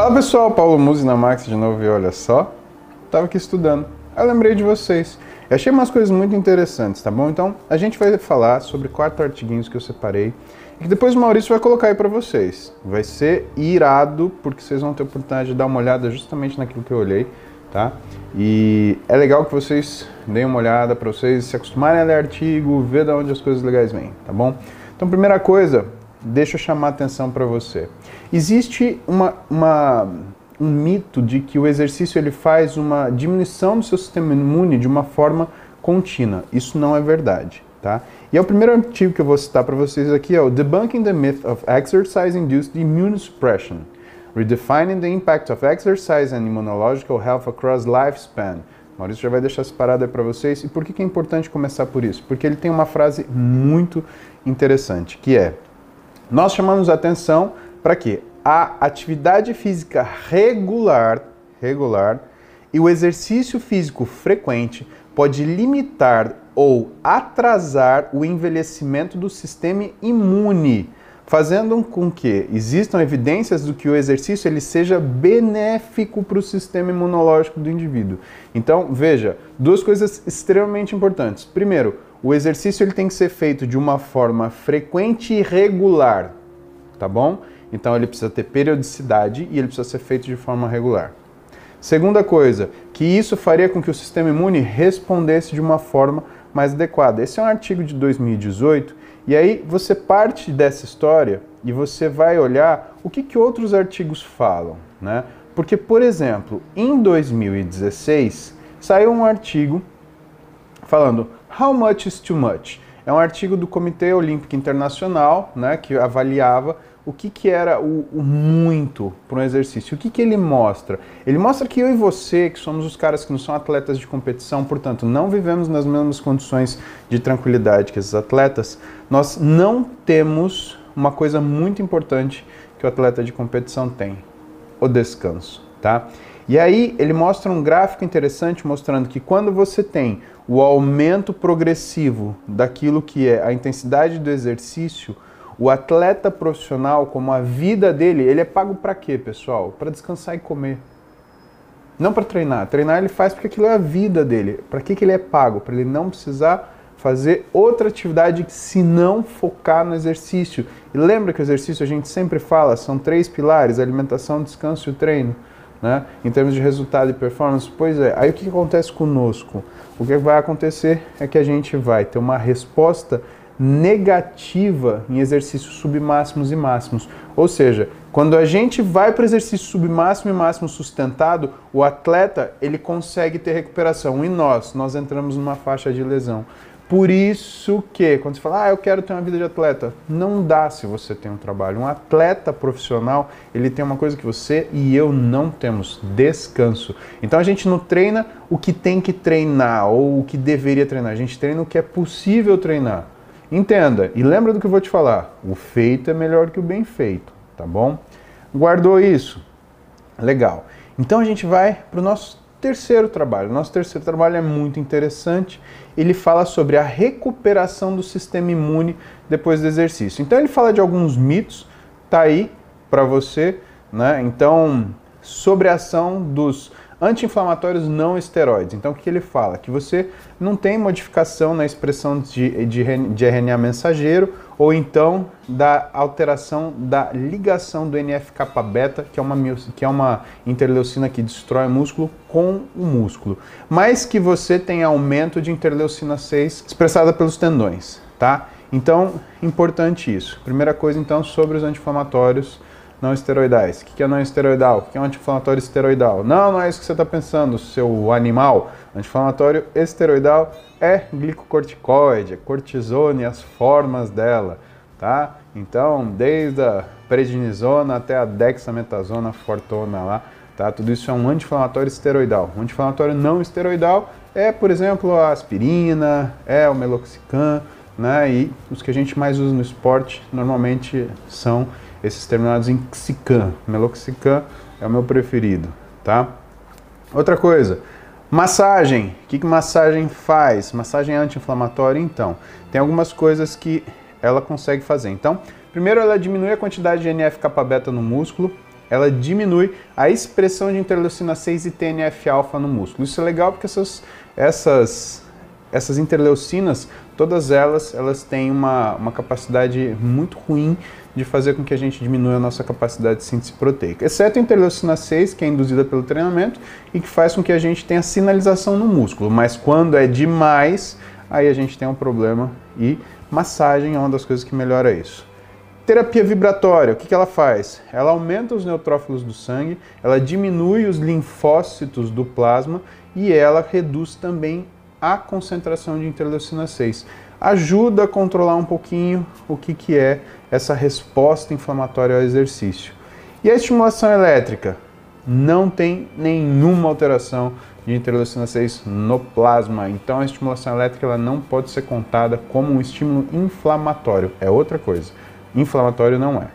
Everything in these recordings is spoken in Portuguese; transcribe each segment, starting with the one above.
Fala pessoal, Paulo Musi na Max de novo e olha só, tava aqui estudando, eu lembrei de vocês. Eu achei umas coisas muito interessantes, tá bom? Então a gente vai falar sobre quatro artiguinhos que eu separei e que depois o Maurício vai colocar aí para vocês. Vai ser irado porque vocês vão ter a oportunidade de dar uma olhada justamente naquilo que eu olhei, tá? E é legal que vocês deem uma olhada para vocês se acostumarem a ler artigo, ver de onde as coisas legais vêm, tá bom? Então primeira coisa, deixa eu chamar a atenção para você. Existe uma, uma, um mito de que o exercício ele faz uma diminuição do seu sistema imune de uma forma contínua. Isso não é verdade, tá? E é o primeiro artigo que eu vou citar para vocês aqui, é o Debunking the Myth of Exercise-Induced Immunosuppression, Redefining the Impact of Exercise and Immunological Health Across Lifespan. Maurício já vai deixar separado para vocês. E por que, que é importante começar por isso? Porque ele tem uma frase muito interessante, que é nós chamamos atenção para que a atividade física regular, regular e o exercício físico frequente pode limitar ou atrasar o envelhecimento do sistema imune, fazendo com que existam evidências do que o exercício ele seja benéfico para o sistema imunológico do indivíduo. Então, veja, duas coisas extremamente importantes. Primeiro, o exercício ele tem que ser feito de uma forma frequente e regular, tá bom? Então ele precisa ter periodicidade e ele precisa ser feito de forma regular. Segunda coisa, que isso faria com que o sistema imune respondesse de uma forma mais adequada. Esse é um artigo de 2018 e aí você parte dessa história e você vai olhar o que, que outros artigos falam, né? Porque, por exemplo, em 2016 saiu um artigo falando How much is too much? É um artigo do Comitê Olímpico Internacional, né, que avaliava o que, que era o, o muito para um exercício. O que, que ele mostra? Ele mostra que eu e você, que somos os caras que não são atletas de competição, portanto, não vivemos nas mesmas condições de tranquilidade que esses atletas, nós não temos uma coisa muito importante que o atleta de competição tem: o descanso, tá? E aí ele mostra um gráfico interessante mostrando que quando você tem o aumento progressivo daquilo que é a intensidade do exercício, o atleta profissional, como a vida dele, ele é pago para quê, pessoal? Para descansar e comer. Não para treinar. Treinar ele faz porque aquilo é a vida dele. Para que, que ele é pago? Para ele não precisar fazer outra atividade se não focar no exercício. E lembra que o exercício a gente sempre fala, são três pilares: alimentação, descanso e treino. Né? Em termos de resultado e performance, pois é. Aí o que acontece conosco? O que vai acontecer é que a gente vai ter uma resposta negativa em exercícios submáximos e máximos. Ou seja, quando a gente vai para o exercício submáximo e máximo sustentado, o atleta ele consegue ter recuperação. E nós, nós entramos numa faixa de lesão. Por isso que, quando você fala, ah, eu quero ter uma vida de atleta, não dá se você tem um trabalho. Um atleta profissional, ele tem uma coisa que você e eu não temos, descanso. Então a gente não treina o que tem que treinar ou o que deveria treinar, a gente treina o que é possível treinar. Entenda e lembra do que eu vou te falar: o feito é melhor que o bem feito, tá bom? Guardou isso? Legal. Então a gente vai para o nosso terceiro trabalho. Nosso terceiro trabalho é muito interessante. Ele fala sobre a recuperação do sistema imune depois do exercício. Então ele fala de alguns mitos, tá aí para você, né? Então, sobre a ação dos anti-inflamatórios não esteroides. Então, o que ele fala? Que você não tem modificação na expressão de, de, de RNA mensageiro ou então da alteração da ligação do NF-kappa-beta, que, é uma, que é uma interleucina que destrói o músculo, com o músculo. Mas que você tem aumento de interleucina 6 expressada pelos tendões, tá? Então, importante isso. Primeira coisa, então, sobre os anti-inflamatórios não esteroidais. O que é não esteroidal? O que é um anti-inflamatório esteroidal? Não, não é isso que você está pensando, seu animal. Anti-inflamatório esteroidal é glicocorticoide, é cortisona e as formas dela, tá? Então, desde a prednisona até a dexametasona fortona lá, tá? Tudo isso é um anti-inflamatório esteroidal. Um anti-inflamatório não esteroidal é, por exemplo, a aspirina, é o meloxicam, né? E os que a gente mais usa no esporte normalmente são esses terminados em xicam. Meloxicam é o meu preferido, tá? Outra coisa, massagem. O que, que massagem faz? Massagem anti-inflamatória, então. Tem algumas coisas que ela consegue fazer. Então, primeiro ela diminui a quantidade de NF-kappa beta no músculo, ela diminui a expressão de interleucina 6 e TNF-alfa no músculo. Isso é legal porque essas, essas, essas interleucinas, todas elas, elas têm uma, uma capacidade muito ruim de fazer com que a gente diminua a nossa capacidade de síntese proteica, exceto a interleucina 6, que é induzida pelo treinamento e que faz com que a gente tenha sinalização no músculo, mas quando é demais, aí a gente tem um problema e massagem é uma das coisas que melhora isso. Terapia vibratória, o que, que ela faz? Ela aumenta os neutrófilos do sangue, ela diminui os linfócitos do plasma e ela reduz também a concentração de interleucina 6. Ajuda a controlar um pouquinho o que, que é essa resposta inflamatória ao exercício. E a estimulação elétrica? Não tem nenhuma alteração de interleucina 6 no plasma. Então a estimulação elétrica ela não pode ser contada como um estímulo inflamatório, é outra coisa inflamatório não é.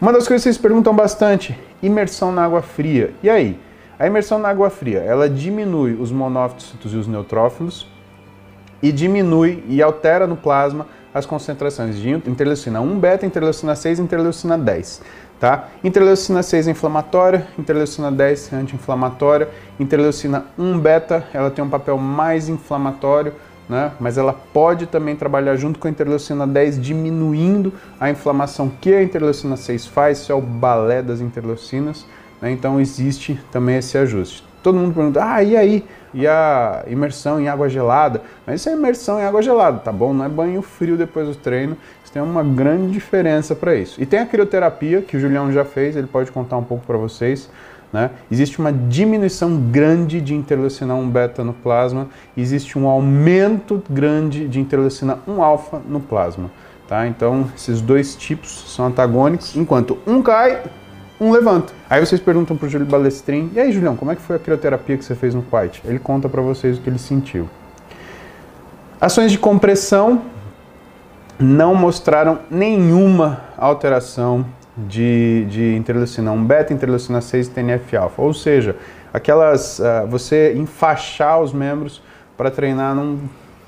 Uma das coisas que vocês perguntam bastante, imersão na água fria. E aí? A imersão na água fria, ela diminui os monócitos e os neutrófilos e diminui e altera no plasma as concentrações de interleucina 1 beta, interleucina 6 e interleucina 10. Tá? Interleucina 6 é inflamatória, interleucina 10 é anti-inflamatória, interleucina 1 beta, ela tem um papel mais inflamatório, né? mas ela pode também trabalhar junto com a interleucina 10, diminuindo a inflamação que a interleucina 6 faz, isso é o balé das interleucinas, né? então existe também esse ajuste. Todo mundo pergunta, ah, e aí? E a imersão em água gelada? Mas isso é imersão em água gelada, tá bom? Não é banho frio depois do treino, isso tem uma grande diferença para isso. E tem a crioterapia, que o Julião já fez, ele pode contar um pouco para vocês, né? Existe uma diminuição grande de interleucina 1 beta no plasma, existe um aumento grande de interleucina 1 alfa no plasma. Tá? Então, esses dois tipos são antagônicos, enquanto um cai, um levanta. Aí vocês perguntam para o Júlio Balestrin, e aí, Julião, como é que foi a crioterapia que você fez no Quiet? Ele conta para vocês o que ele sentiu. Ações de compressão não mostraram nenhuma alteração de, de interleucina 1 beta, interleucina 6 e TNF-alfa. Ou seja, aquelas uh, você enfaixar os membros para treinar não,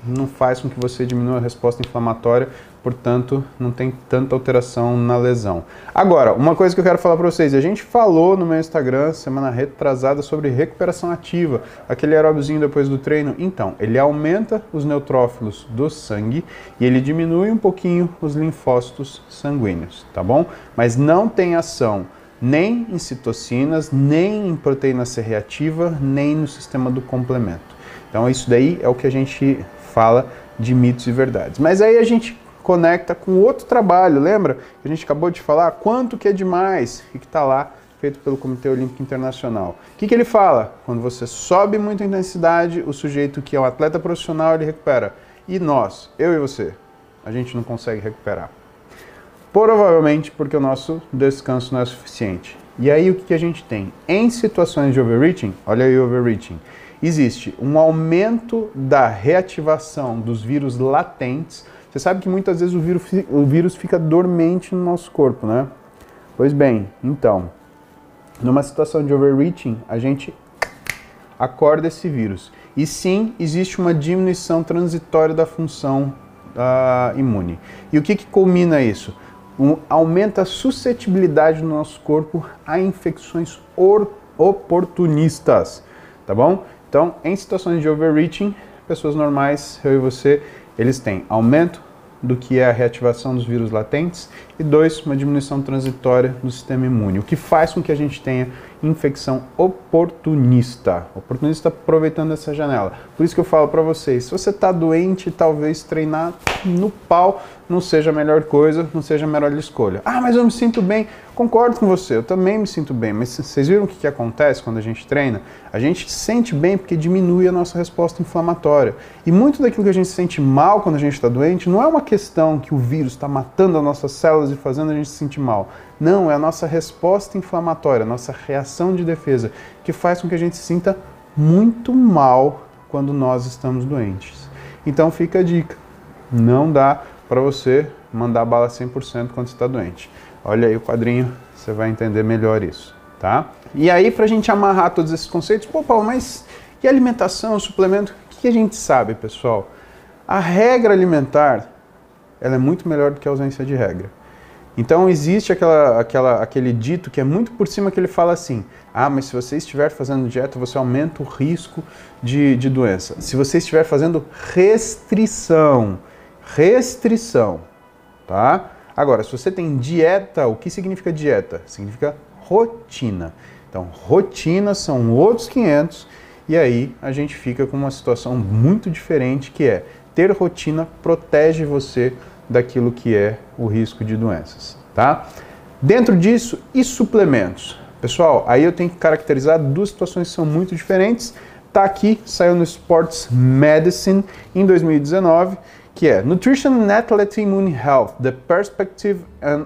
não faz com que você diminua a resposta inflamatória, portanto, não tem tanta alteração na lesão. Agora, uma coisa que eu quero falar para vocês, a gente falou no meu Instagram semana retrasada sobre recuperação ativa, aquele aeróbiozinho depois do treino. Então, ele aumenta os neutrófilos do sangue e ele diminui um pouquinho os linfócitos sanguíneos, tá bom? Mas não tem ação nem em citocinas, nem em proteína C reativa, nem no sistema do complemento. Então, isso daí é o que a gente fala de mitos e verdades. Mas aí a gente conecta com outro trabalho, lembra? Que a gente acabou de falar quanto que é demais e que está lá feito pelo Comitê Olímpico Internacional. O que, que ele fala? Quando você sobe muita intensidade, o sujeito que é um atleta profissional ele recupera. E nós, eu e você, a gente não consegue recuperar. Provavelmente porque o nosso descanso não é suficiente. E aí o que, que a gente tem? Em situações de overreaching, olha aí o overreaching, existe um aumento da reativação dos vírus latentes você sabe que muitas vezes o vírus, o vírus fica dormente no nosso corpo, né? Pois bem, então, numa situação de overreaching, a gente acorda esse vírus. E sim, existe uma diminuição transitória da função uh, imune. E o que, que culmina isso? Um, aumenta a suscetibilidade do nosso corpo a infecções oportunistas, tá bom? Então, em situações de overreaching, pessoas normais, eu e você, eles têm aumento do que é a reativação dos vírus latentes e dois, uma diminuição transitória do sistema imune, o que faz com que a gente tenha infecção oportunista, oportunista aproveitando essa janela. Por isso que eu falo para vocês, se você está doente, talvez treinar no pau não seja a melhor coisa, não seja a melhor escolha. Ah, mas eu me sinto bem. Concordo com você, eu também me sinto bem, mas vocês viram o que, que acontece quando a gente treina? A gente se sente bem porque diminui a nossa resposta inflamatória. E muito daquilo que a gente se sente mal quando a gente está doente não é uma questão que o vírus está matando as nossas células e fazendo a gente se sentir mal. Não, é a nossa resposta inflamatória, a nossa reação de defesa, que faz com que a gente se sinta muito mal quando nós estamos doentes. Então fica a dica, não dá para você mandar bala 100% quando está doente. Olha aí o quadrinho, você vai entender melhor isso, tá? E aí, para a gente amarrar todos esses conceitos, pô, Paulo, mas e alimentação, suplemento? O que a gente sabe, pessoal? A regra alimentar, ela é muito melhor do que a ausência de regra. Então existe aquela, aquela, aquele dito que é muito por cima que ele fala assim: ah, mas se você estiver fazendo dieta, você aumenta o risco de, de doença. Se você estiver fazendo restrição, restrição, tá? Agora, se você tem dieta, o que significa dieta? Significa rotina. Então, rotina são outros 500 e aí a gente fica com uma situação muito diferente que é ter rotina protege você daquilo que é o risco de doenças, tá? Dentro disso, e suplementos? Pessoal, aí eu tenho que caracterizar duas situações que são muito diferentes. Tá aqui, saiu no Sports Medicine em 2019, que é Nutrition and Athlete Immune Health, The Perspective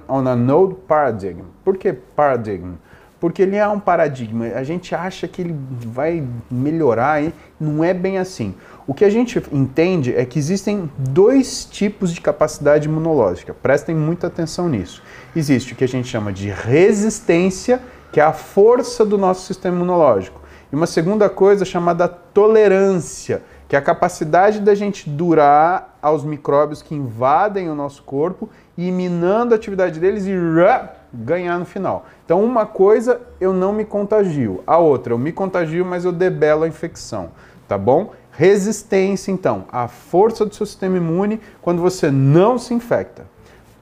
on a Node Paradigm. Por que paradigm? Porque ele é um paradigma. A gente acha que ele vai melhorar, e não é bem assim. O que a gente entende é que existem dois tipos de capacidade imunológica. Prestem muita atenção nisso. Existe o que a gente chama de resistência, que é a força do nosso sistema imunológico. E uma segunda coisa chamada tolerância, que é a capacidade da gente durar aos micróbios que invadem o nosso corpo e minando a atividade deles e ganhar no final. Então, uma coisa eu não me contagio, a outra eu me contagio, mas eu debelo a infecção, tá bom? Resistência, então, a força do seu sistema imune quando você não se infecta.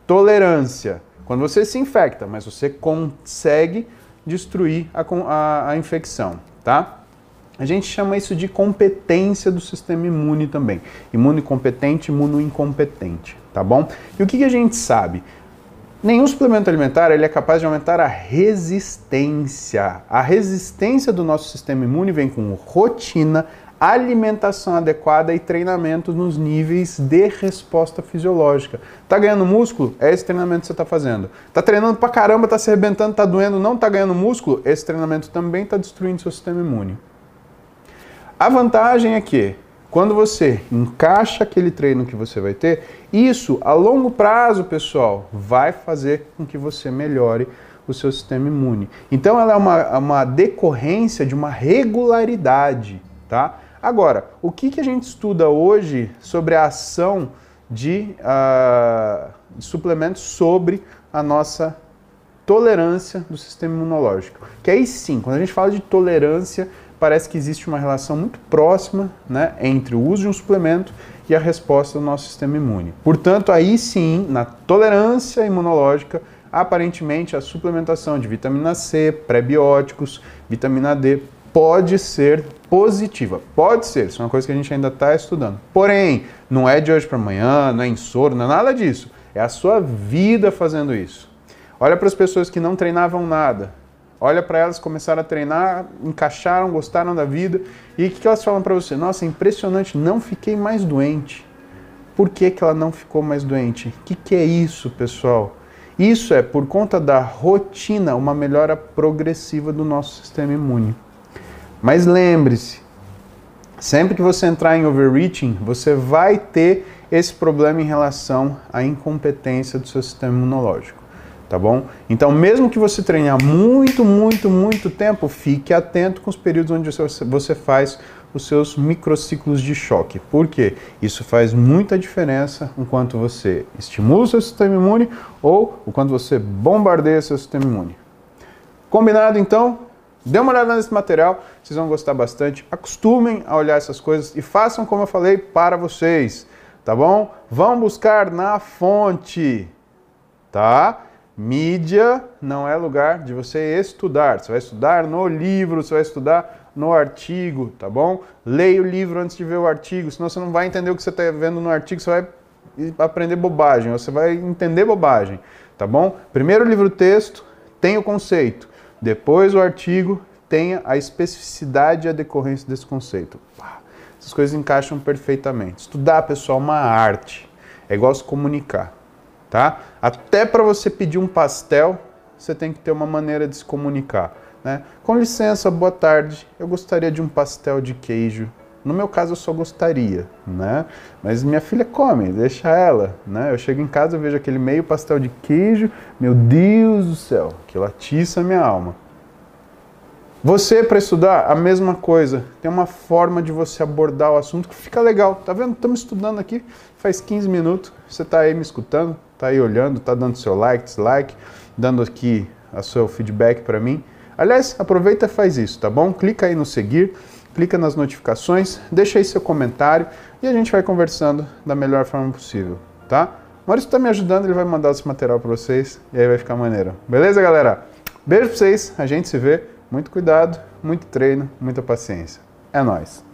Tolerância, quando você se infecta, mas você consegue destruir a, a, a infecção, tá? A gente chama isso de competência do sistema imune também. Imune competente, imuno incompetente, tá bom? E o que, que a gente sabe? Nenhum suplemento alimentar ele é capaz de aumentar a resistência. A resistência do nosso sistema imune vem com rotina, alimentação adequada e treinamento nos níveis de resposta fisiológica. Tá ganhando músculo? É esse treinamento que você está fazendo. Tá treinando pra caramba, tá se arrebentando, tá doendo, não tá ganhando músculo? Esse treinamento também está destruindo seu sistema imune. A vantagem é que quando você encaixa aquele treino que você vai ter, isso a longo prazo, pessoal, vai fazer com que você melhore o seu sistema imune. Então ela é uma, uma decorrência de uma regularidade, tá? Agora, o que, que a gente estuda hoje sobre a ação de, uh, de suplementos sobre a nossa tolerância do sistema imunológico? Que aí sim, quando a gente fala de tolerância, parece que existe uma relação muito próxima né, entre o uso de um suplemento e a resposta do nosso sistema imune. Portanto, aí sim, na tolerância imunológica, aparentemente a suplementação de vitamina C, pré-bióticos, vitamina D pode ser positiva. Pode ser, isso é uma coisa que a gente ainda está estudando. Porém, não é de hoje para amanhã, não é insoro, não é nada disso. É a sua vida fazendo isso. Olha para as pessoas que não treinavam nada. Olha para elas, começaram a treinar, encaixaram, gostaram da vida. E o que, elas falam para você? Nossa, impressionante, não fiquei mais doente. Por que, que ela não ficou mais doente? O que, que é isso, pessoal? Isso é por conta da rotina, uma melhora progressiva do nosso sistema imune. Mas lembre-se, sempre que você entrar em overreaching, você vai ter esse problema em relação à incompetência do seu sistema imunológico, tá bom? Então, mesmo que você treine muito, muito, muito tempo, fique atento com os períodos onde você faz os seus microciclos de choque. Por quê? Isso faz muita diferença enquanto você estimula o seu sistema imune ou quando você bombardeia seu sistema imune. Combinado então? Dê uma olhada nesse material, vocês vão gostar bastante. Acostumem a olhar essas coisas e façam como eu falei para vocês, tá bom? Vão buscar na fonte, tá? Mídia não é lugar de você estudar. Você vai estudar no livro, você vai estudar no artigo, tá bom? Leia o livro antes de ver o artigo, senão você não vai entender o que você está vendo no artigo, você vai aprender bobagem, você vai entender bobagem, tá bom? Primeiro livro texto, tem o conceito. Depois o artigo tenha a especificidade e a decorrência desse conceito. Essas coisas encaixam perfeitamente. Estudar, pessoal, é uma arte. É igual se comunicar, tá? Até para você pedir um pastel, você tem que ter uma maneira de se comunicar, né? Com licença, boa tarde. Eu gostaria de um pastel de queijo. No meu caso, eu só gostaria, né? Mas minha filha come, deixa ela, né? Eu chego em casa, eu vejo aquele meio pastel de queijo, meu Deus do céu, que atiça a minha alma. Você, para estudar, a mesma coisa. Tem uma forma de você abordar o assunto que fica legal. Tá vendo? Estamos estudando aqui faz 15 minutos. Você está aí me escutando. Tá aí olhando, tá dando seu like, dislike, dando aqui o seu feedback para mim. Aliás, aproveita e faz isso, tá bom? Clica aí no seguir, clica nas notificações, deixa aí seu comentário e a gente vai conversando da melhor forma possível, tá? O Maurício está me ajudando, ele vai mandar esse material para vocês e aí vai ficar maneiro. Beleza, galera? Beijo pra vocês, a gente se vê. Muito cuidado, muito treino, muita paciência. É nóis!